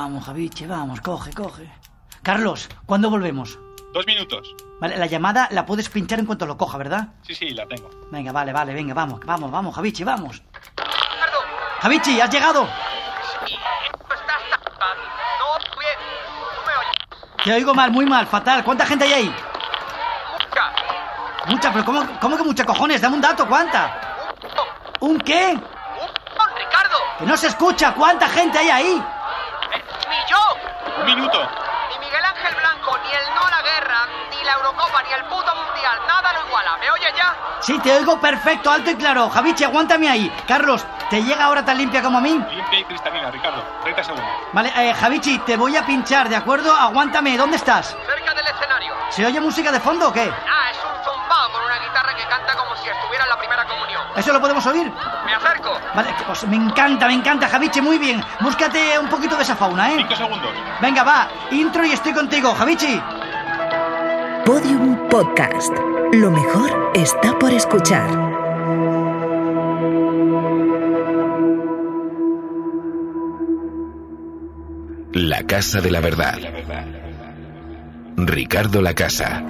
Vamos, Javiche, vamos, coge, coge. Carlos, ¿cuándo volvemos? Dos minutos. Vale, la llamada la puedes pinchar en cuanto lo coja, ¿verdad? Sí, sí, la tengo. Venga, vale, vale, venga, vamos, vamos, vamos, Javichi, vamos. Javichi, ¿has llegado? No, bien. ¿Tú me oyes? Te oigo mal, muy mal, fatal. ¿Cuánta gente hay ahí? Mucha. Mucha, pero ¿cómo, cómo que mucha cojones? Dame un dato, ¿cuánta? Un, ¿Un qué? un, un, Ricardo. Que no se escucha, ¿cuánta gente hay ahí? Ya? Sí, te oigo perfecto, alto y claro. Javichi, aguántame ahí. Carlos, ¿te llega ahora tan limpia como a mí? Limpia y cristalina, Ricardo. 30 segundos. Vale, eh, Javichi, te voy a pinchar, ¿de acuerdo? Aguántame, ¿dónde estás? Cerca del escenario. ¿Se oye música de fondo o qué? Ah, es un zumbao con una guitarra que canta como si estuviera en la primera comunión. ¿Eso lo podemos oír? Me acerco. Vale, pues me encanta, me encanta, Javichi, muy bien. Búscate un poquito de esa fauna, ¿eh? Cinco segundos. Venga, va, intro y estoy contigo, Javichi. Podium Podcast. Lo mejor está por escuchar. La Casa de la Verdad. Ricardo La Casa.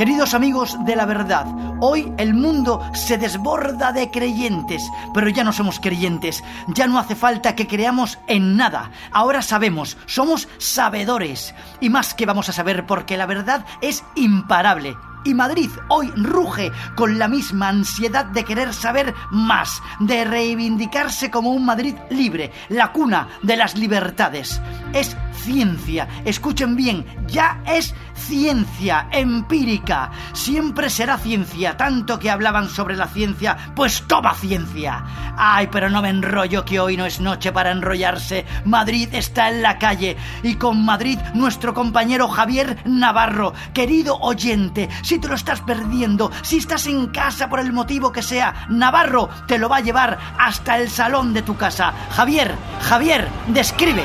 Queridos amigos de la verdad, hoy el mundo se desborda de creyentes, pero ya no somos creyentes, ya no hace falta que creamos en nada, ahora sabemos, somos sabedores, y más que vamos a saber porque la verdad es imparable. Y Madrid hoy ruge con la misma ansiedad de querer saber más, de reivindicarse como un Madrid libre, la cuna de las libertades. Es ciencia, escuchen bien, ya es ciencia empírica. Siempre será ciencia, tanto que hablaban sobre la ciencia, pues toma ciencia. Ay, pero no me enrollo que hoy no es noche para enrollarse. Madrid está en la calle y con Madrid nuestro compañero Javier Navarro, querido oyente, si te lo estás perdiendo, si estás en casa por el motivo que sea, Navarro te lo va a llevar hasta el salón de tu casa. Javier, Javier, describe.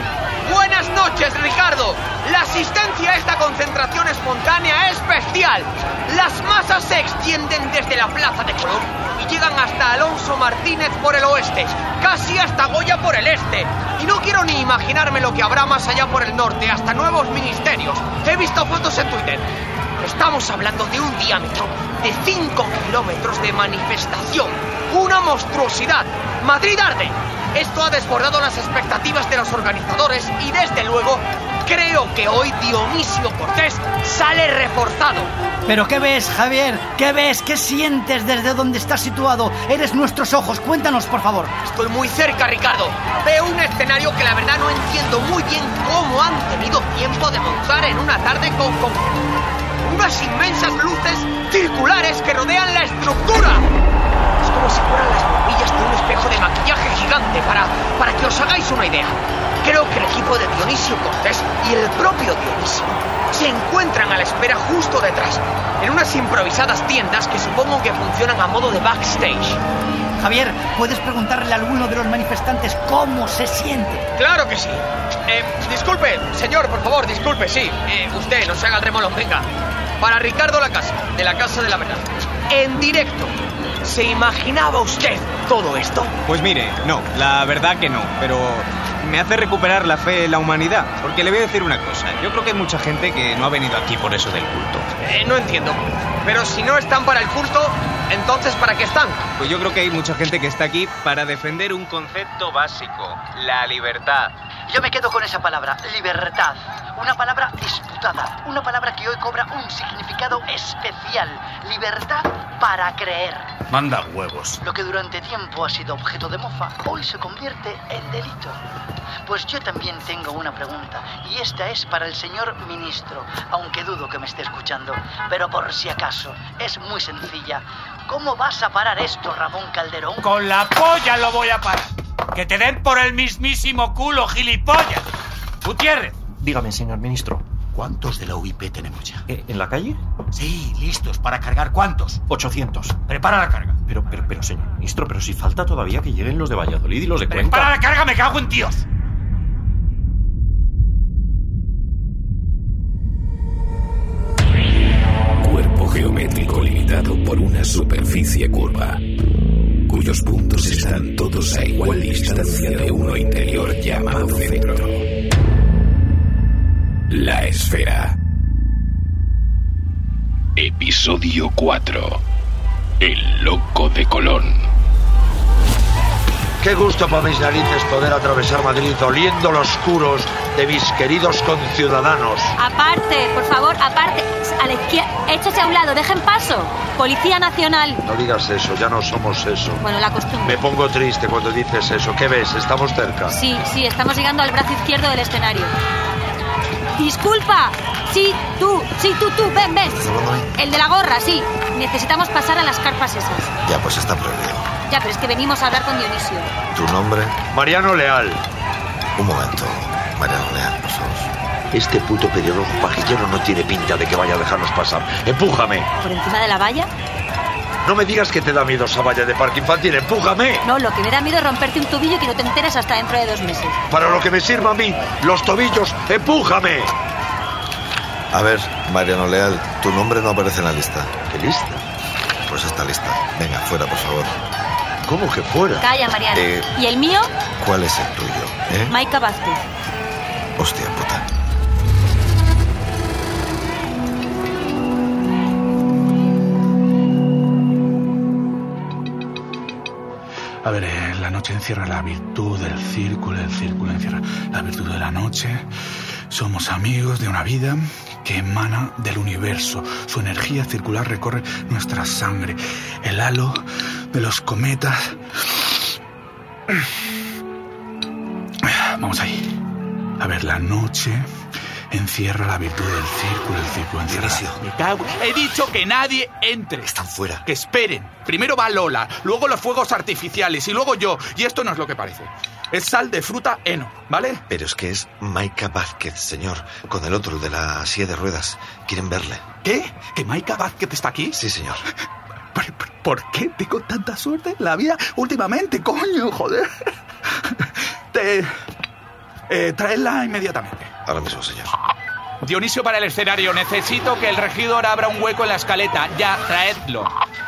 Buenas noches, Ricardo. La asistencia a esta concentración espontánea es bestial. Las masas se extienden desde la Plaza de Colón y llegan hasta Alonso Martínez por el oeste, casi hasta Goya por el este. Y no quiero ni imaginarme lo que habrá más allá por el norte, hasta nuevos ministerios. He visto fotos en Twitter. Estamos hablando de un diámetro de 5 kilómetros de manifestación. Una monstruosidad. Madrid arde. Esto ha desbordado las expectativas de los organizadores y desde luego creo que hoy Dionisio Cortés sale reforzado. ¿Pero qué ves, Javier? ¿Qué ves? ¿Qué sientes desde donde estás situado? Eres nuestros ojos. Cuéntanos, por favor. Estoy muy cerca, Ricardo. Veo un escenario que la verdad no entiendo muy bien cómo han tenido tiempo de montar en una tarde con, con unas inmensas luces circulares que rodean la estructura. Es como si fueran las bombillas de un espejo de maquillaje gigante para, para que os hagáis una idea. Creo que el equipo de Dionisio Cortés y el propio Dionisio se encuentran a la espera justo detrás, en unas improvisadas tiendas que supongo que funcionan a modo de backstage. Javier, ¿puedes preguntarle a alguno de los manifestantes cómo se siente? Claro que sí. Eh, disculpe, señor, por favor, disculpe, sí. Eh, usted, no se haga el remolón, venga. Para Ricardo La Casa, de la Casa de la Verdad. En directo. ¿Se imaginaba usted todo esto? Pues mire, no, la verdad que no, pero me hace recuperar la fe en la humanidad. Porque le voy a decir una cosa, yo creo que hay mucha gente que no ha venido aquí por eso del culto. Eh, no entiendo. Pero si no están para el culto, entonces ¿para qué están? Pues yo creo que hay mucha gente que está aquí para defender un concepto básico, la libertad. Yo me quedo con esa palabra, libertad. Una palabra disputada, una palabra que hoy cobra un significado especial. Libertad para creer. Manda huevos. Lo que durante tiempo ha sido objeto de mofa, hoy se convierte en delito. Pues yo también tengo una pregunta, y esta es para el señor ministro, aunque dudo que me esté escuchando, pero por si acaso, es muy sencilla. ¿Cómo vas a parar esto, Ramón Calderón? Con la polla lo voy a parar. Que te den por el mismísimo culo, gilipollas. Gutiérrez. Dígame, señor ministro. ¿Cuántos de la UIP tenemos ya? ¿Eh, ¿En la calle? Sí, listos para cargar. ¿Cuántos? 800. Prepara la carga. Pero, pero, pero, señor ministro, pero si falta todavía que lleguen los de Valladolid y los de Cuenca. Prepara la carga, me cago en tíos. Cuerpo geométrico limitado por por una superficie curva, cuyos puntos están todos a igual distancia de uno interior llamado centro. La esfera. Episodio 4. El loco de Colón. Qué gusto para mis narices poder atravesar Madrid oliendo los curos de mis queridos conciudadanos. Aparte, por favor, aparte. A la izquierda. Échase a un lado, dejen paso. Policía Nacional. No digas eso, ya no somos eso. Bueno, la costumbre. Me pongo triste cuando dices eso. ¿Qué ves? ¿Estamos cerca? Sí, sí, estamos llegando al brazo izquierdo del escenario. Disculpa. Sí, tú, sí, tú, tú, ven, ven. El de la gorra, sí. Necesitamos pasar a las carpas esas. Ya, pues está prohibido. Ya, pero es que venimos a hablar con Dionisio. ¿Tu nombre? Mariano Leal. Un momento, Mariano Leal, por favor. Este puto pelirrojo pajillero no tiene pinta de que vaya a dejarnos pasar. ¡Empújame! ¿Por encima de la valla? No me digas que te da miedo esa valla de parque infantil. ¡Empújame! No, lo que me da miedo es romperte un tobillo y que no te enteres hasta dentro de dos meses. Para lo que me sirva a mí, los tobillos, ¡empújame! A ver, Mariano Leal, tu nombre no aparece en la lista. ¿Qué lista? Pues esta lista. Venga, fuera, por favor. ¿Cómo que fuera? Calla, Mariano. Eh. ¿Y el mío? ¿Cuál es el tuyo? ¿Eh? Maika Vázquez. Hostia puta. A ver, eh, la noche encierra la virtud del círculo, el círculo encierra la virtud de la noche. Somos amigos de una vida que emana del universo. Su energía circular recorre nuestra sangre. El halo de los cometas. Vamos ahí. A ver, la noche encierra la virtud del círculo, el círculo encierra. Me cago- He dicho que nadie entre. Están fuera. Que esperen. Primero va Lola, luego los fuegos artificiales y luego yo. Y esto no es lo que parece. Es sal de fruta heno, ¿vale? Pero es que es Maika Vázquez, señor, con el otro, el de la silla de ruedas. ¿Quieren verle? ¿Qué? ¿Que Maika Vázquez está aquí? Sí, señor. ¿Por, por- por qué tengo tanta suerte en la vida últimamente, coño? Joder. Te... Eh, traedla inmediatamente. Ahora mismo, señor. Dionisio para el escenario. Necesito que el regidor abra un hueco en la escaleta. Ya, traedlo.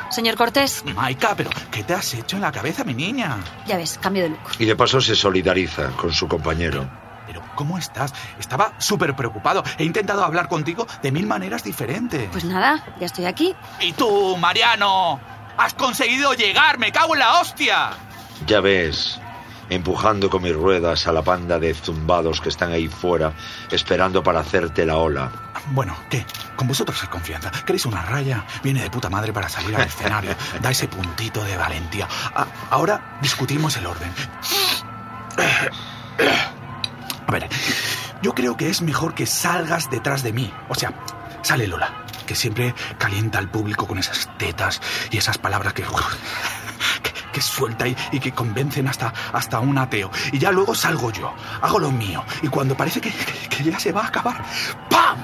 Señor Cortés, Maika, pero ¿qué te has hecho en la cabeza, mi niña? ya ves, cambio de look. Y de paso se solidariza con su compañero. Pero, ¿cómo estás? Estaba súper preocupado. He intentado hablar contigo de mil maneras diferentes. Pues nada, ya estoy aquí. ¿Y tú, Mariano? ¡Has conseguido llegar! ¡Me cago en la hostia! Ya ves, empujando con mis ruedas a la panda de zumbados que están ahí fuera, esperando para hacerte la ola. Bueno, ¿qué? Con vosotros es confianza. ¿Queréis una raya? Viene de puta madre para salir al escenario. Da ese puntito de valentía. Ah, ahora discutimos el orden. A ver, yo creo que es mejor que salgas detrás de mí. O sea, sale Lola, que siempre calienta al público con esas tetas y esas palabras que... que, suelta y, y que convencen hasta, hasta un ateo. Y ya luego salgo yo, hago lo mío. Y cuando parece que, que- que ya se va a acabar, ¡pam!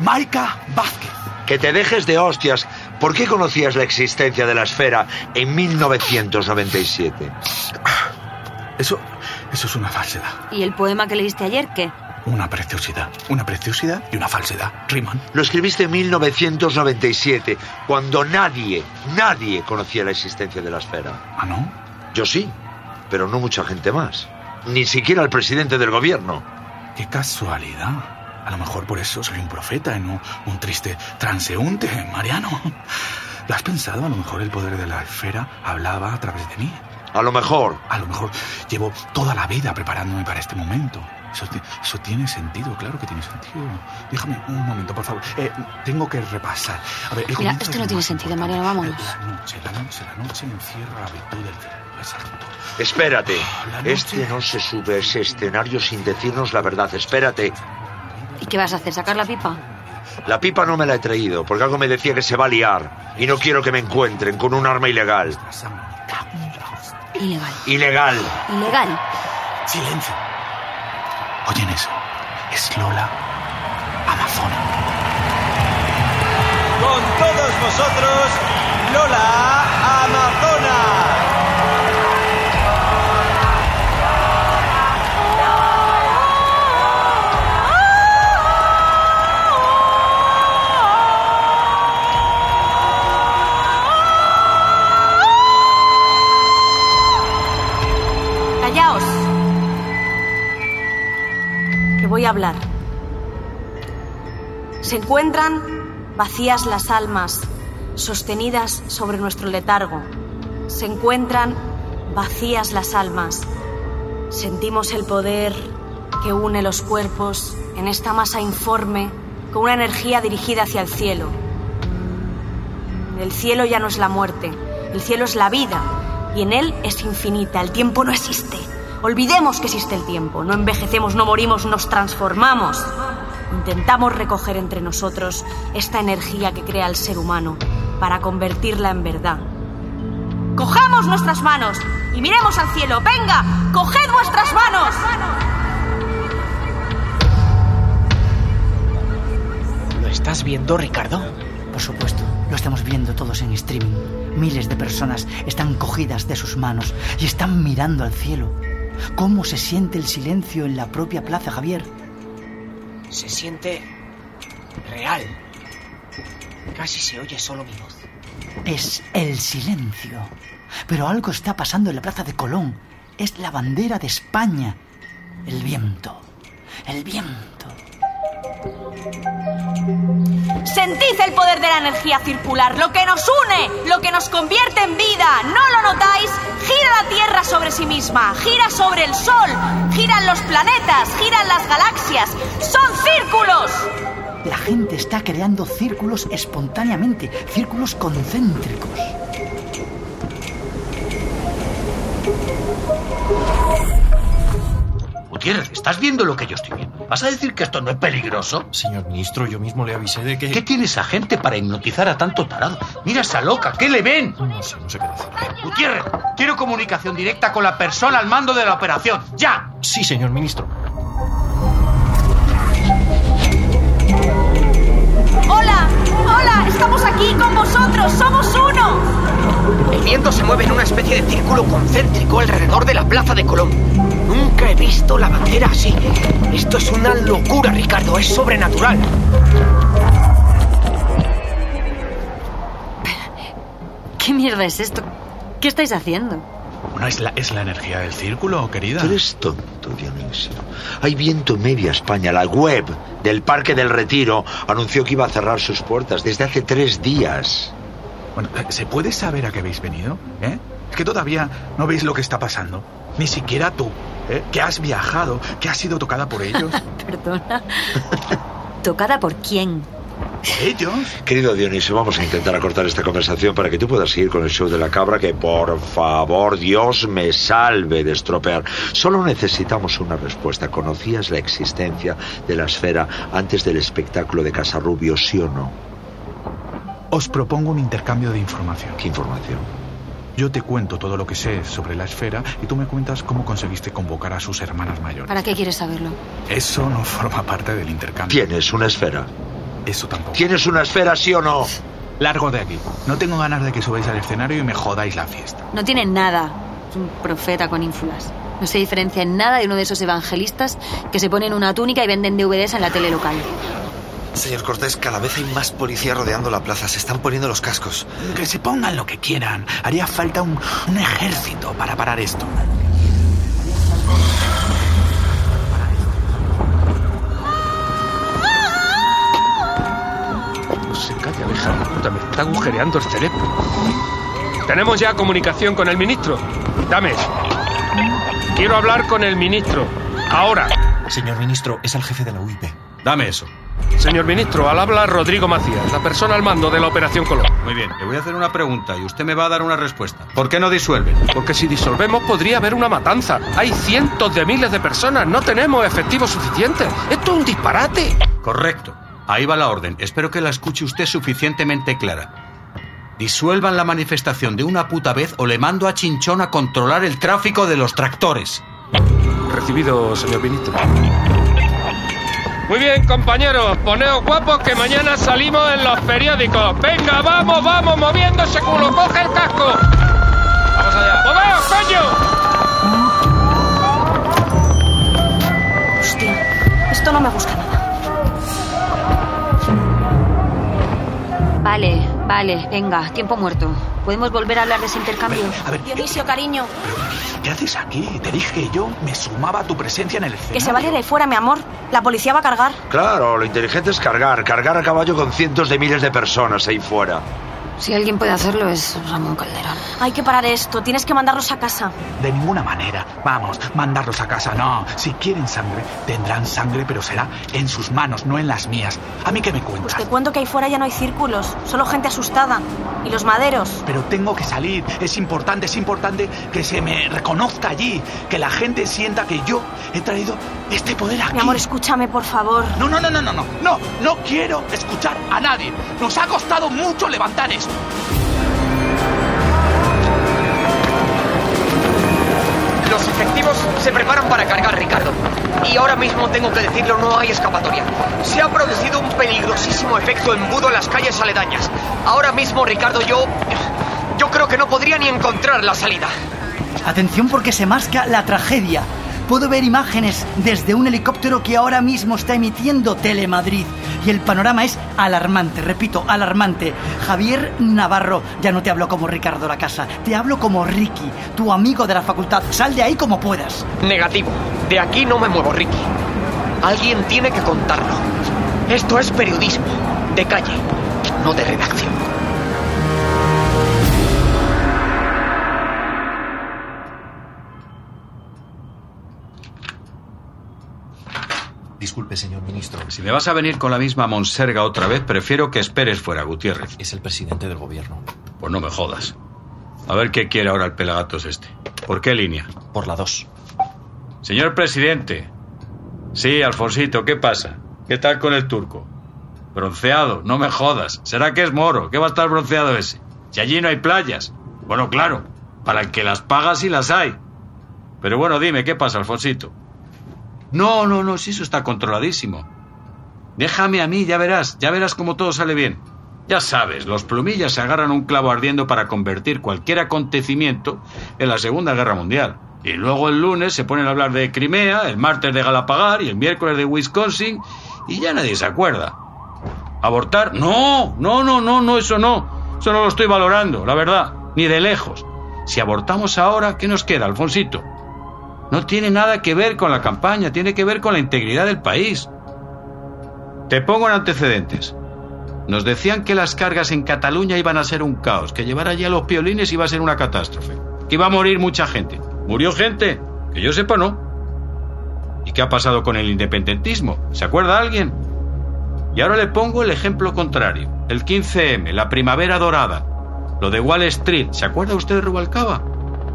Maika Vázquez. Que te dejes de hostias. ¿Por qué conocías la existencia de la esfera en 1997? Eso, eso es una falsedad. ¿Y el poema que leíste ayer qué? Una preciosidad. Una preciosidad y una falsedad. Riman. Lo escribiste en 1997, cuando nadie, nadie conocía la existencia de la esfera. ¿Ah, no? Yo sí, pero no mucha gente más. Ni siquiera el presidente del gobierno. Qué casualidad. A lo mejor por eso soy un profeta y no un triste transeúnte, Mariano. ¿Lo has pensado? A lo mejor el poder de la esfera hablaba a través de mí. A lo mejor. A lo mejor llevo toda la vida preparándome para este momento. Eso, ti- eso tiene sentido, claro que tiene sentido. Déjame un momento, por favor. Eh, tengo que repasar. A ver, el Mira, esto es no tiene sentido, importante. Mariano, vámonos. La noche, la noche, la noche encierra la virtud del. Exacto. Espérate. Noche- Este no se sube a ese escenario sin decirnos la verdad. Espérate. ¿Y qué vas a hacer? ¿Sacar la pipa? La pipa no me la he traído, porque algo me decía que se va a liar. Y no quiero que me encuentren con un arma ilegal. Ilegal. Ilegal. Ilegal. Silencio. Oyen eso. Es Lola Amazona. Con todos vosotros, Lola Amazona. Hablar. Se encuentran vacías las almas, sostenidas sobre nuestro letargo. Se encuentran vacías las almas. Sentimos el poder que une los cuerpos en esta masa informe con una energía dirigida hacia el cielo. El cielo ya no es la muerte, el cielo es la vida y en él es infinita, el tiempo no existe. Olvidemos que existe el tiempo, no envejecemos, no morimos, nos transformamos. Intentamos recoger entre nosotros esta energía que crea el ser humano para convertirla en verdad. Cojamos nuestras manos y miremos al cielo. Venga, coged vuestras manos. ¿Lo estás viendo, Ricardo? Por supuesto, lo estamos viendo todos en streaming. Miles de personas están cogidas de sus manos y están mirando al cielo. ¿Cómo se siente el silencio en la propia plaza, Javier? Se siente real. Casi se oye solo mi voz. Es el silencio. Pero algo está pasando en la plaza de Colón. Es la bandera de España. El viento. El viento. Sentid el poder de la energía circular, lo que nos une, lo que nos convierte en vida. ¿No lo notáis? Gira la Tierra sobre sí misma, gira sobre el Sol, giran los planetas, giran las galaxias. ¡Son círculos! La gente está creando círculos espontáneamente, círculos concéntricos. Gutiérrez, ¿estás viendo lo que yo estoy viendo? ¿Vas a decir que esto no es peligroso? Señor ministro, yo mismo le avisé de que... ¿Qué tiene esa gente para hipnotizar a tanto tarado? Mira esa loca, ¿qué le ven? No sé, no sé qué decir. Gutiérrez, quiero comunicación directa con la persona al mando de la operación. ¡Ya! Sí, señor ministro. ¡Hola! ¡Hola! ¡Estamos aquí con vosotros! ¡Somos uno! El viento se mueve en una especie de círculo concéntrico alrededor de la plaza de Colón. Nunca he visto la bandera así. Esto es una locura, Ricardo. Es sobrenatural. ¿Qué mierda es esto? ¿Qué estáis haciendo? ¿No es la, es la energía del círculo, querida? Tú eres tonto, Dionisio. Hay viento en media España. La web del Parque del Retiro anunció que iba a cerrar sus puertas desde hace tres días. Bueno, ¿se puede saber a qué habéis venido? ¿Eh? Es que todavía no veis lo que está pasando. Ni siquiera tú, ¿eh? que has viajado, que has sido tocada por ellos. Perdona. ¿Tocada por quién? ¿Ellos? Querido Dionisio, vamos a intentar acortar esta conversación para que tú puedas seguir con el show de la cabra que, por favor, Dios me salve de estropear. Solo necesitamos una respuesta. ¿Conocías la existencia de la esfera antes del espectáculo de Casarrubio, sí o no? Os propongo un intercambio de información. ¿Qué información? Yo te cuento todo lo que sé sobre la esfera y tú me cuentas cómo conseguiste convocar a sus hermanas mayores. ¿Para qué quieres saberlo? Eso no forma parte del intercambio. ¿Tienes una esfera? Eso tampoco. ¿Tienes una esfera, sí o no? Largo de aquí. No tengo ganas de que subáis al escenario y me jodáis la fiesta. No tiene nada. Es un profeta con ínfulas. No se diferencia en nada de uno de esos evangelistas que se ponen una túnica y venden DVDs en la tele local. Señor Cortés, cada vez hay más policía rodeando la plaza. Se están poniendo los cascos. Que se pongan lo que quieran. Haría falta un, un ejército para parar esto. No se calla, hija de puta. Me está agujereando el cerebro. Tenemos ya comunicación con el ministro. Dame eso. Quiero hablar con el ministro. Ahora. Señor ministro, es el jefe de la UIP. Dame eso. Señor ministro, al habla Rodrigo Macías, la persona al mando de la Operación Colón. Muy bien, le voy a hacer una pregunta y usted me va a dar una respuesta. ¿Por qué no disuelven? Porque si disolvemos podría haber una matanza. Hay cientos de miles de personas, no tenemos efectivos suficientes. Esto es un disparate. Correcto. Ahí va la orden. Espero que la escuche usted suficientemente clara. Disuelvan la manifestación de una puta vez o le mando a Chinchón a controlar el tráfico de los tractores. Recibido, señor ministro. Muy bien, compañeros, poneos guapos que mañana salimos en los periódicos. Venga, vamos, vamos, moviendo ese culo, coge el casco. Vamos allá. ¡Moveos, coño! Hostia, esto no me gusta nada. Vale, vale, venga, tiempo muerto. ¿Podemos volver a hablar de ese intercambio? Dionisio, cariño. ¿Qué haces aquí? Te dije que yo me sumaba a tu presencia en el escenario. Que se vaya de ahí fuera, mi amor. La policía va a cargar. Claro, lo inteligente es cargar, cargar a caballo con cientos de miles de personas ahí fuera. Si alguien puede hacerlo es Ramón Calderón. Hay que parar esto. Tienes que mandarlos a casa. De ninguna manera. Vamos, mandarlos a casa. No, si quieren sangre, tendrán sangre, pero será en sus manos, no en las mías. ¿A mí qué me cuentas? Pues te cuento que ahí fuera ya no hay círculos. Solo gente asustada. Y los maderos. Pero tengo que salir. Es importante, es importante que se me reconozca allí. Que la gente sienta que yo he traído este poder aquí. Mi amor, escúchame, por favor. No, no, no, no, no, no. No, no quiero escuchar a nadie. Nos ha costado mucho levantar esto. Los efectivos se preparan para cargar, Ricardo. Y ahora mismo tengo que decirlo, no hay escapatoria. Se ha producido un peligrosísimo efecto embudo en las calles aledañas. Ahora mismo, Ricardo, yo... Yo creo que no podría ni encontrar la salida. Atención porque se masca la tragedia. Puedo ver imágenes desde un helicóptero que ahora mismo está emitiendo Telemadrid. Y el panorama es alarmante, repito, alarmante. Javier Navarro, ya no te hablo como Ricardo La Casa, te hablo como Ricky, tu amigo de la facultad. Sal de ahí como puedas. Negativo. De aquí no me muevo, Ricky. Alguien tiene que contarlo. Esto es periodismo. De calle, no de redacción. Disculpe, señor ministro. Si me vas a venir con la misma monserga otra vez, prefiero que esperes fuera, Gutiérrez. Es el presidente del gobierno. Pues no me jodas. A ver qué quiere ahora el pelagatos este. ¿Por qué línea? Por la 2. Señor presidente. Sí, Alfonsito, ¿qué pasa? ¿Qué tal con el turco? Bronceado, no me jodas. ¿Será que es moro? ¿Qué va a estar bronceado ese? Si allí no hay playas. Bueno, claro, para el que las paga sí las hay. Pero bueno, dime, ¿qué pasa, Alfonsito? No, no, no, si eso está controladísimo. Déjame a mí, ya verás, ya verás cómo todo sale bien. Ya sabes, los plumillas se agarran un clavo ardiendo para convertir cualquier acontecimiento en la Segunda Guerra Mundial. Y luego el lunes se ponen a hablar de Crimea, el martes de Galapagar y el miércoles de Wisconsin y ya nadie se acuerda. ¿Abortar? No, no, no, no, no, eso no. Eso no lo estoy valorando, la verdad, ni de lejos. Si abortamos ahora, ¿qué nos queda, Alfonsito? No tiene nada que ver con la campaña, tiene que ver con la integridad del país. Te pongo en antecedentes. Nos decían que las cargas en Cataluña iban a ser un caos, que llevar allí a los piolines iba a ser una catástrofe, que iba a morir mucha gente. ¿Murió gente? Que yo sepa, no. ¿Y qué ha pasado con el independentismo? ¿Se acuerda alguien? Y ahora le pongo el ejemplo contrario. El 15M, la primavera dorada. Lo de Wall Street. ¿Se acuerda usted de Rubalcaba?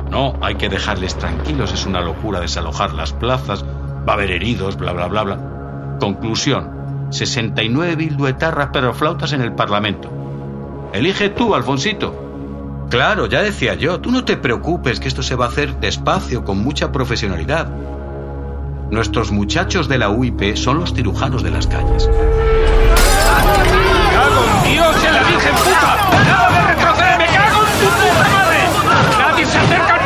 No, hay que dejarles tranquilos. Es una locura desalojar las plazas. Va a haber heridos, bla, bla, bla, bla. Conclusión. 69 bilduetarras perroflautas en el Parlamento. Elige tú, Alfonsito. Claro, ya decía yo, tú no te preocupes que esto se va a hacer despacio, con mucha profesionalidad. Nuestros muchachos de la UIP son los cirujanos de las calles. ¡Me cago en Dios en la Virgen puta! ¡Nada de retroceder! ¡Me cago en tu puta madre! ¡Nadie se acerca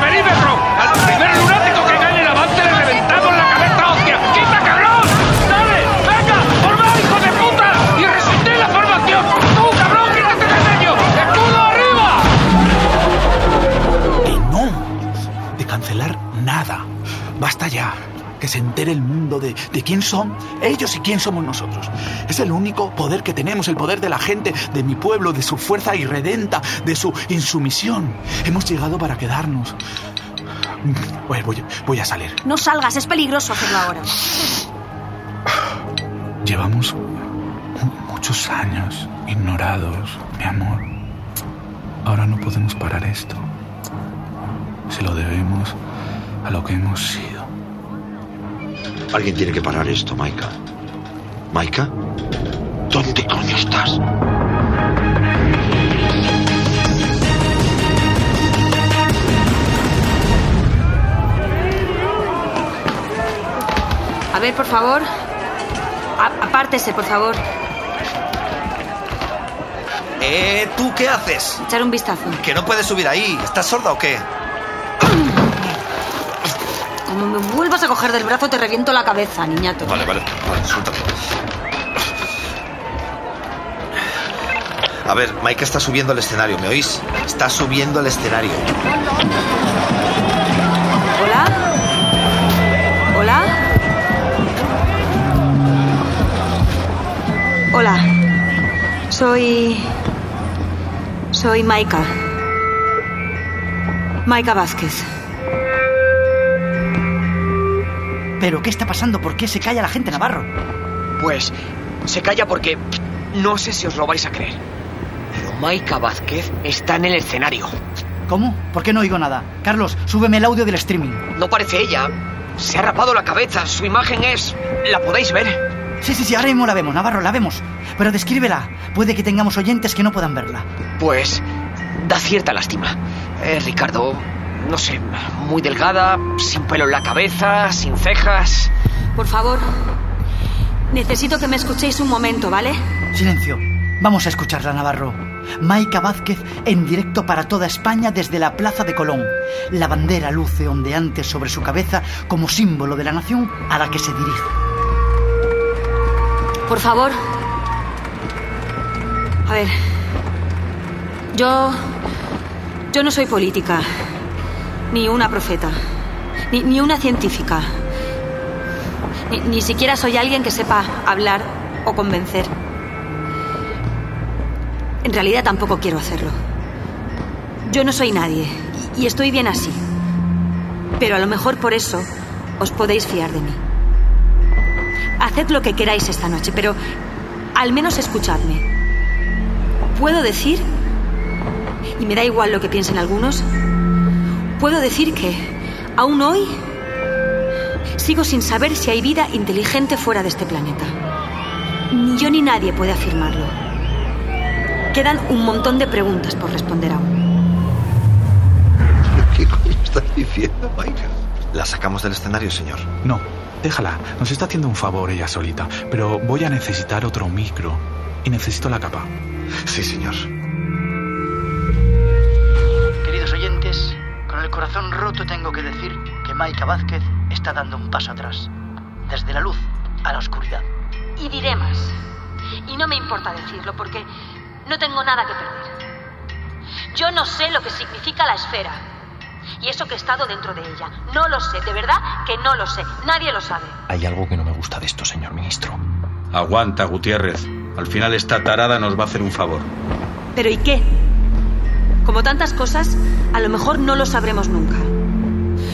Basta ya. Que se entere el mundo de, de quién son ellos y quién somos nosotros. Es el único poder que tenemos, el poder de la gente, de mi pueblo, de su fuerza irredenta, de su insumisión. Hemos llegado para quedarnos. Voy, voy, voy a salir. No salgas, es peligroso hacerlo ahora. Llevamos muchos años ignorados, mi amor. Ahora no podemos parar esto. Se lo debemos a lo que hemos sido. Alguien tiene que parar esto, Maika. ¿Maika? ¿Dónde coño estás? A ver, por favor. A- apártese, por favor. Eh, ¿tú qué haces? Echar un vistazo. Que no puedes subir ahí. ¿Estás sorda o qué? vuelvas a coger del brazo te reviento la cabeza, niñato. Vale, vale, vale, suéltame. A ver, Mike está subiendo al escenario, ¿me oís? Está subiendo al escenario. ¿Hola? ¿Hola? Hola. Soy... Soy Maika. Maika Vázquez. ¿Pero qué está pasando? ¿Por qué se calla la gente, Navarro? Pues se calla porque no sé si os lo vais a creer. Pero Maika Vázquez está en el escenario. ¿Cómo? ¿Por qué no oigo nada? Carlos, súbeme el audio del streaming. No parece ella. Se ha rapado la cabeza. Su imagen es... ¿La podéis ver? Sí, sí, sí, ahora mismo la vemos, Navarro, la vemos. Pero descríbela. Puede que tengamos oyentes que no puedan verla. Pues da cierta lástima. Eh, Ricardo, no sé, muy delgada, sin pelo en la cabeza, sin cejas. Por favor, necesito que me escuchéis un momento, ¿vale? Silencio. Vamos a escucharla, Navarro. Maika Vázquez en directo para toda España desde la Plaza de Colón. La bandera luce ondeante sobre su cabeza como símbolo de la nación a la que se dirige. Por favor. A ver. Yo... Yo no soy política, ni una profeta, ni, ni una científica. Ni, ni siquiera soy alguien que sepa hablar o convencer. En realidad tampoco quiero hacerlo. Yo no soy nadie y estoy bien así. Pero a lo mejor por eso os podéis fiar de mí. Haced lo que queráis esta noche, pero al menos escuchadme. Puedo decir, y me da igual lo que piensen algunos, puedo decir que aún hoy sigo sin saber si hay vida inteligente fuera de este planeta. Ni yo ni nadie puede afirmarlo. Quedan un montón de preguntas por responder aún. ¿Qué coño estás diciendo, Maika? ¿La sacamos del escenario, señor? No, déjala. Nos está haciendo un favor ella solita. Pero voy a necesitar otro micro. Y necesito la capa. Sí, señor. Corazón roto tengo que decir que Maika Vázquez está dando un paso atrás. Desde la luz a la oscuridad. Y diré más. Y no me importa decirlo porque no tengo nada que perder. Yo no sé lo que significa la esfera. Y eso que he estado dentro de ella. No lo sé, de verdad que no lo sé. Nadie lo sabe. Hay algo que no me gusta de esto, señor ministro. Aguanta, Gutiérrez. Al final esta tarada nos va a hacer un favor. ¿Pero y qué? Como tantas cosas, a lo mejor no lo sabremos nunca.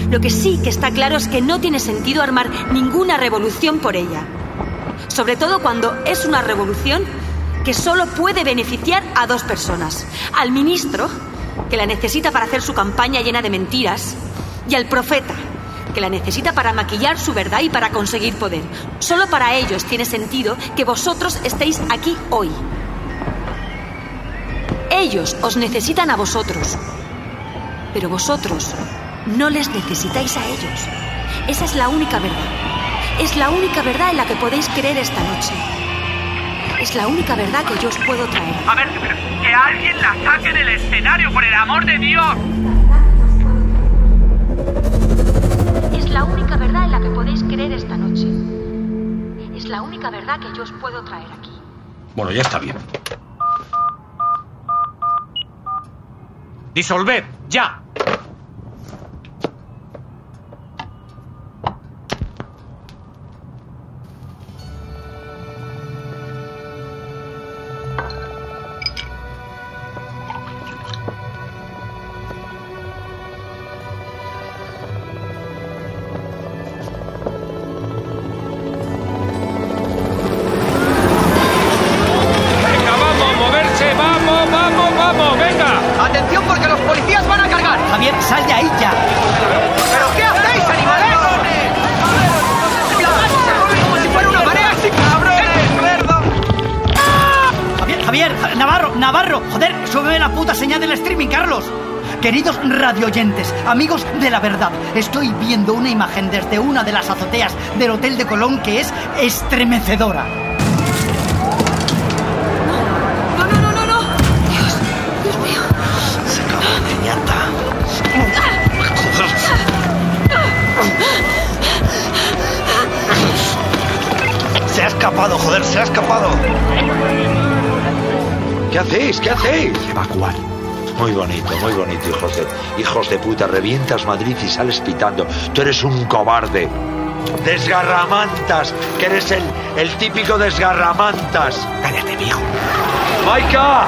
Lo que sí que está claro es que no tiene sentido armar ninguna revolución por ella. Sobre todo cuando es una revolución que solo puede beneficiar a dos personas. Al ministro, que la necesita para hacer su campaña llena de mentiras, y al profeta, que la necesita para maquillar su verdad y para conseguir poder. Solo para ellos tiene sentido que vosotros estéis aquí hoy. Ellos os necesitan a vosotros, pero vosotros no les necesitáis a ellos. Esa es la única verdad. Es la única verdad en la que podéis creer esta noche. Es la única verdad que yo os puedo traer. A ver, que alguien la saque del escenario, por el amor de Dios. Es la única verdad en la que podéis creer esta noche. Es la única verdad que yo os puedo traer aquí. Bueno, ya está bien. Disolved, ya. Sal de ahí ya. ¿Pero qué hacéis, animales? La masa se mueve como si fuera una marea así. Javier, Javier, Navarro, Navarro, joder, súbeme la puta señal del streaming, Carlos. Queridos radioyentes, amigos de la verdad, estoy viendo una imagen desde una de las azoteas del Hotel de Colón que es estremecedora. Escapado, joder, se ha escapado. ¿Qué hacéis? ¿Qué hacéis? Evacuar. Muy bonito, muy bonito, hijos de, hijos de puta. Revientas Madrid y sales pitando. Tú eres un cobarde. Desgarramantas, que eres el, el típico desgarramantas. Cállate, viejo. ¡Maika!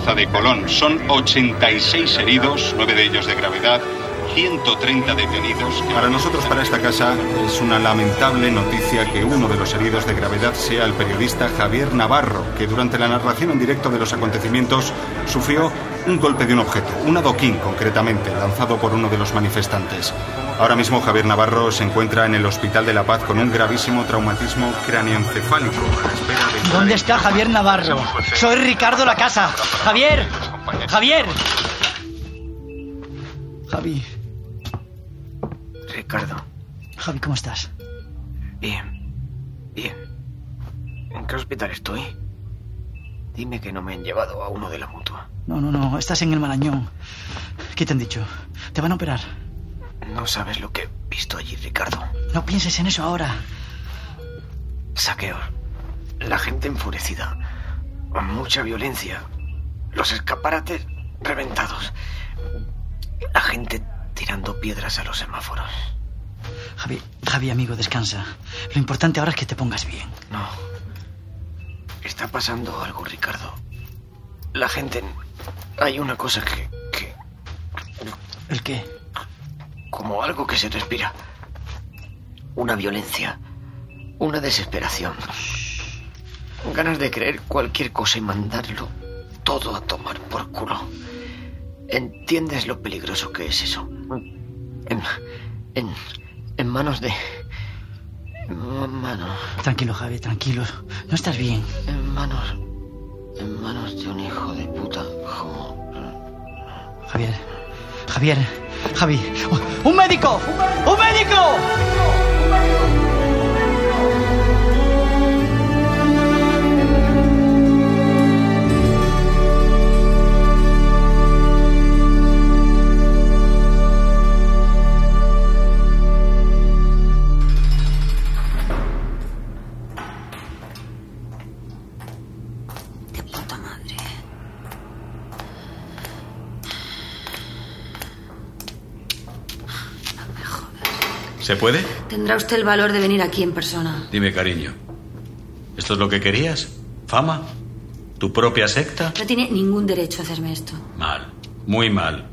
Plaza de Colón. Son 86 heridos, 9 de ellos de gravedad, 130 detenidos. Para nosotros, para esta casa, es una lamentable noticia que uno de los heridos de gravedad sea el periodista Javier Navarro, que durante la narración en directo de los acontecimientos sufrió un golpe de un objeto, un adoquín concretamente, lanzado por uno de los manifestantes. Ahora mismo Javier Navarro se encuentra en el Hospital de la Paz con un gravísimo traumatismo cráneoencefálico. a la espera de- ¿Dónde está Javier Navarro? Soy Ricardo La Casa. Javier. Javier. Javi. Ricardo, Javi, ¿cómo estás? bien. Bien. ¿En qué hospital estoy? Dime que no me han llevado a uno de la mutua. No, no, no. Estás en el Marañón. ¿Qué te han dicho? ¿Te van a operar? No sabes lo que he visto allí, Ricardo. No pienses en eso ahora. Saqueos. La gente enfurecida. Mucha violencia. Los escaparates reventados. La gente tirando piedras a los semáforos. Javi, Javi, amigo, descansa. Lo importante ahora es que te pongas bien. No. Está pasando algo, Ricardo. La gente... Hay una cosa que... que ¿El qué? como algo que se respira. Una violencia. Una desesperación. Ganas de creer cualquier cosa y mandarlo todo a tomar por culo. ¿Entiendes lo peligroso que es eso? En, en, en manos de... En manos... Tranquilo, Javi, tranquilo. No estás bien. En manos... En manos de un hijo de puta como... Javier. Javier. Javi. ¡Un médico! ¡Un médico! De ¿Se puede? ¿Tendrá usted el valor de venir aquí en persona? Dime, cariño. ¿Esto es lo que querías? ¿Fama? ¿Tu propia secta? No tiene ningún derecho a hacerme esto. Mal. Muy mal.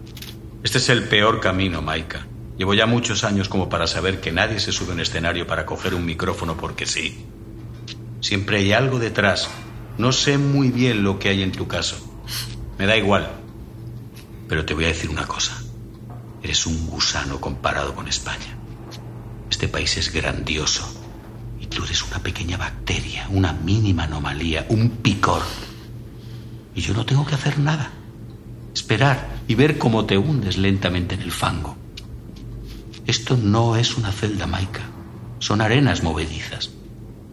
Este es el peor camino, Maika. Llevo ya muchos años como para saber que nadie se sube a un escenario para coger un micrófono porque sí. Siempre hay algo detrás. No sé muy bien lo que hay en tu caso. Me da igual. Pero te voy a decir una cosa. Eres un gusano comparado con España. Este país es grandioso. Y tú eres una pequeña bacteria, una mínima anomalía, un picor. Y yo no tengo que hacer nada. Esperar y ver cómo te hundes lentamente en el fango. Esto no es una celda maica. Son arenas movedizas.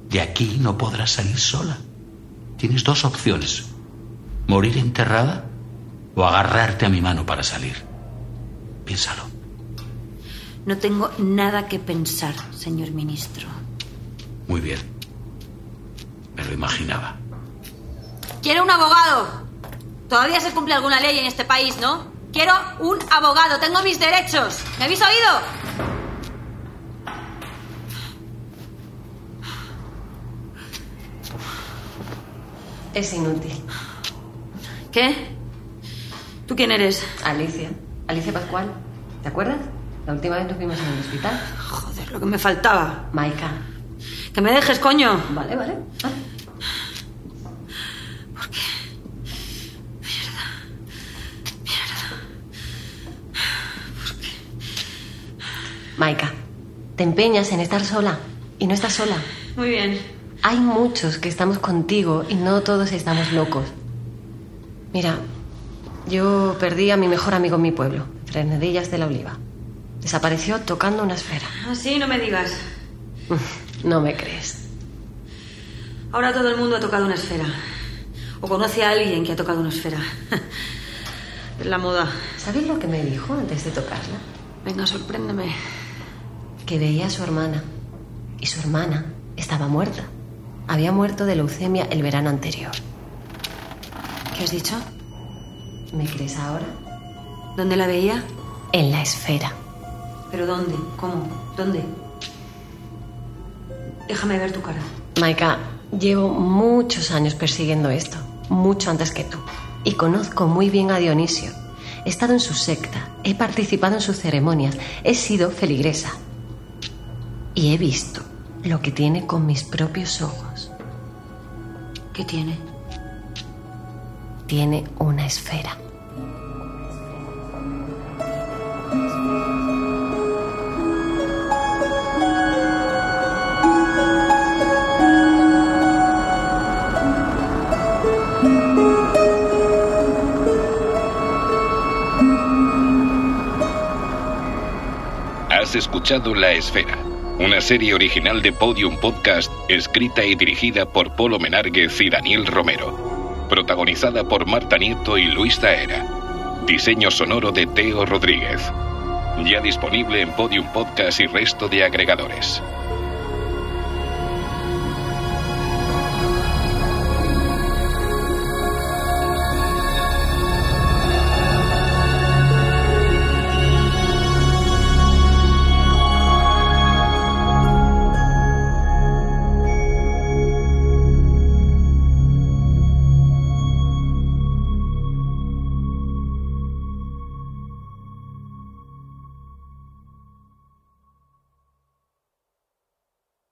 De aquí no podrás salir sola. Tienes dos opciones. Morir enterrada o agarrarte a mi mano para salir. Piénsalo. No tengo nada que pensar, señor ministro. Muy bien. Me lo imaginaba. Quiero un abogado. Todavía se cumple alguna ley en este país, ¿no? Quiero un abogado. Tengo mis derechos. ¿Me habéis oído? Es inútil. ¿Qué? ¿Tú quién eres? Alicia. Alicia Pascual. ¿Te acuerdas? La última vez nos vimos en el hospital. Joder, lo que me faltaba. Maika. Que me dejes, coño. Vale, vale. Maika, te empeñas en estar sola y no estás sola. Muy bien. Hay muchos que estamos contigo y no todos estamos locos. Mira, yo perdí a mi mejor amigo en mi pueblo, Frenedillas de la Oliva. Desapareció tocando una esfera. Así no me digas. No me crees. Ahora todo el mundo ha tocado una esfera. O conoce a alguien que ha tocado una esfera. Es la moda. ¿Sabes lo que me dijo antes de tocarla? Venga, sorpréndeme. Que veía a su hermana. Y su hermana estaba muerta. Había muerto de leucemia el verano anterior. ¿Qué has dicho? ¿Me crees ahora? ¿Dónde la veía? En la esfera. ¿Pero dónde? ¿Cómo? ¿Dónde? Déjame ver tu cara. Maika, llevo muchos años persiguiendo esto. Mucho antes que tú. Y conozco muy bien a Dionisio. He estado en su secta, he participado en sus ceremonias, he sido feligresa. Y he visto lo que tiene con mis propios ojos. ¿Qué tiene? Tiene una esfera. Escuchado La Esfera, una serie original de Podium Podcast escrita y dirigida por Polo Menárguez y Daniel Romero. Protagonizada por Marta Nieto y Luis Zaera. Diseño sonoro de Teo Rodríguez. Ya disponible en Podium Podcast y resto de agregadores.